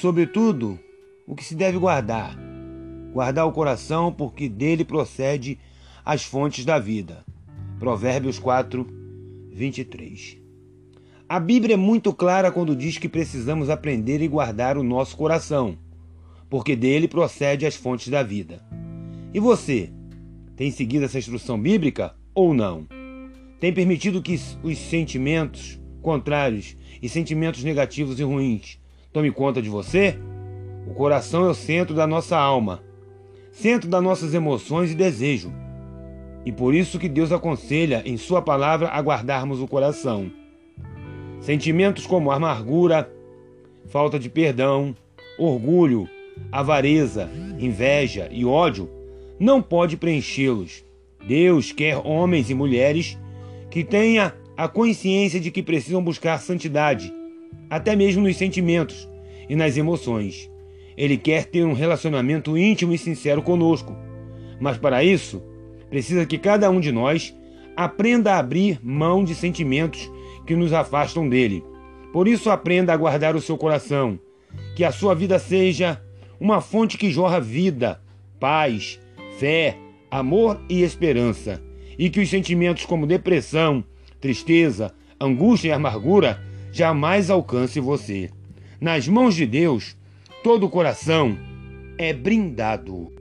sobretudo, o que se deve guardar. Guardar o coração, porque dele procede as fontes da vida. Provérbios 4, 23. A Bíblia é muito clara quando diz que precisamos aprender e guardar o nosso coração, porque dele procede as fontes da vida. E você, tem seguido essa instrução bíblica ou não? Tem permitido que os sentimentos contrários e sentimentos negativos e ruins tome conta de você? O coração é o centro da nossa alma, centro das nossas emoções e desejo. E por isso que Deus aconselha em sua palavra a guardarmos o coração. Sentimentos como amargura, falta de perdão, orgulho, avareza, inveja e ódio não pode preenchê-los. Deus quer homens e mulheres que tenham a consciência de que precisam buscar santidade, até mesmo nos sentimentos e nas emoções. Ele quer ter um relacionamento íntimo e sincero conosco. Mas para isso, precisa que cada um de nós aprenda a abrir mão de sentimentos que nos afastam dele. Por isso, aprenda a guardar o seu coração, que a sua vida seja uma fonte que jorra vida, paz, fé, amor e esperança, e que os sentimentos como depressão, tristeza, angústia e amargura jamais alcance você. Nas mãos de Deus, todo o coração é brindado.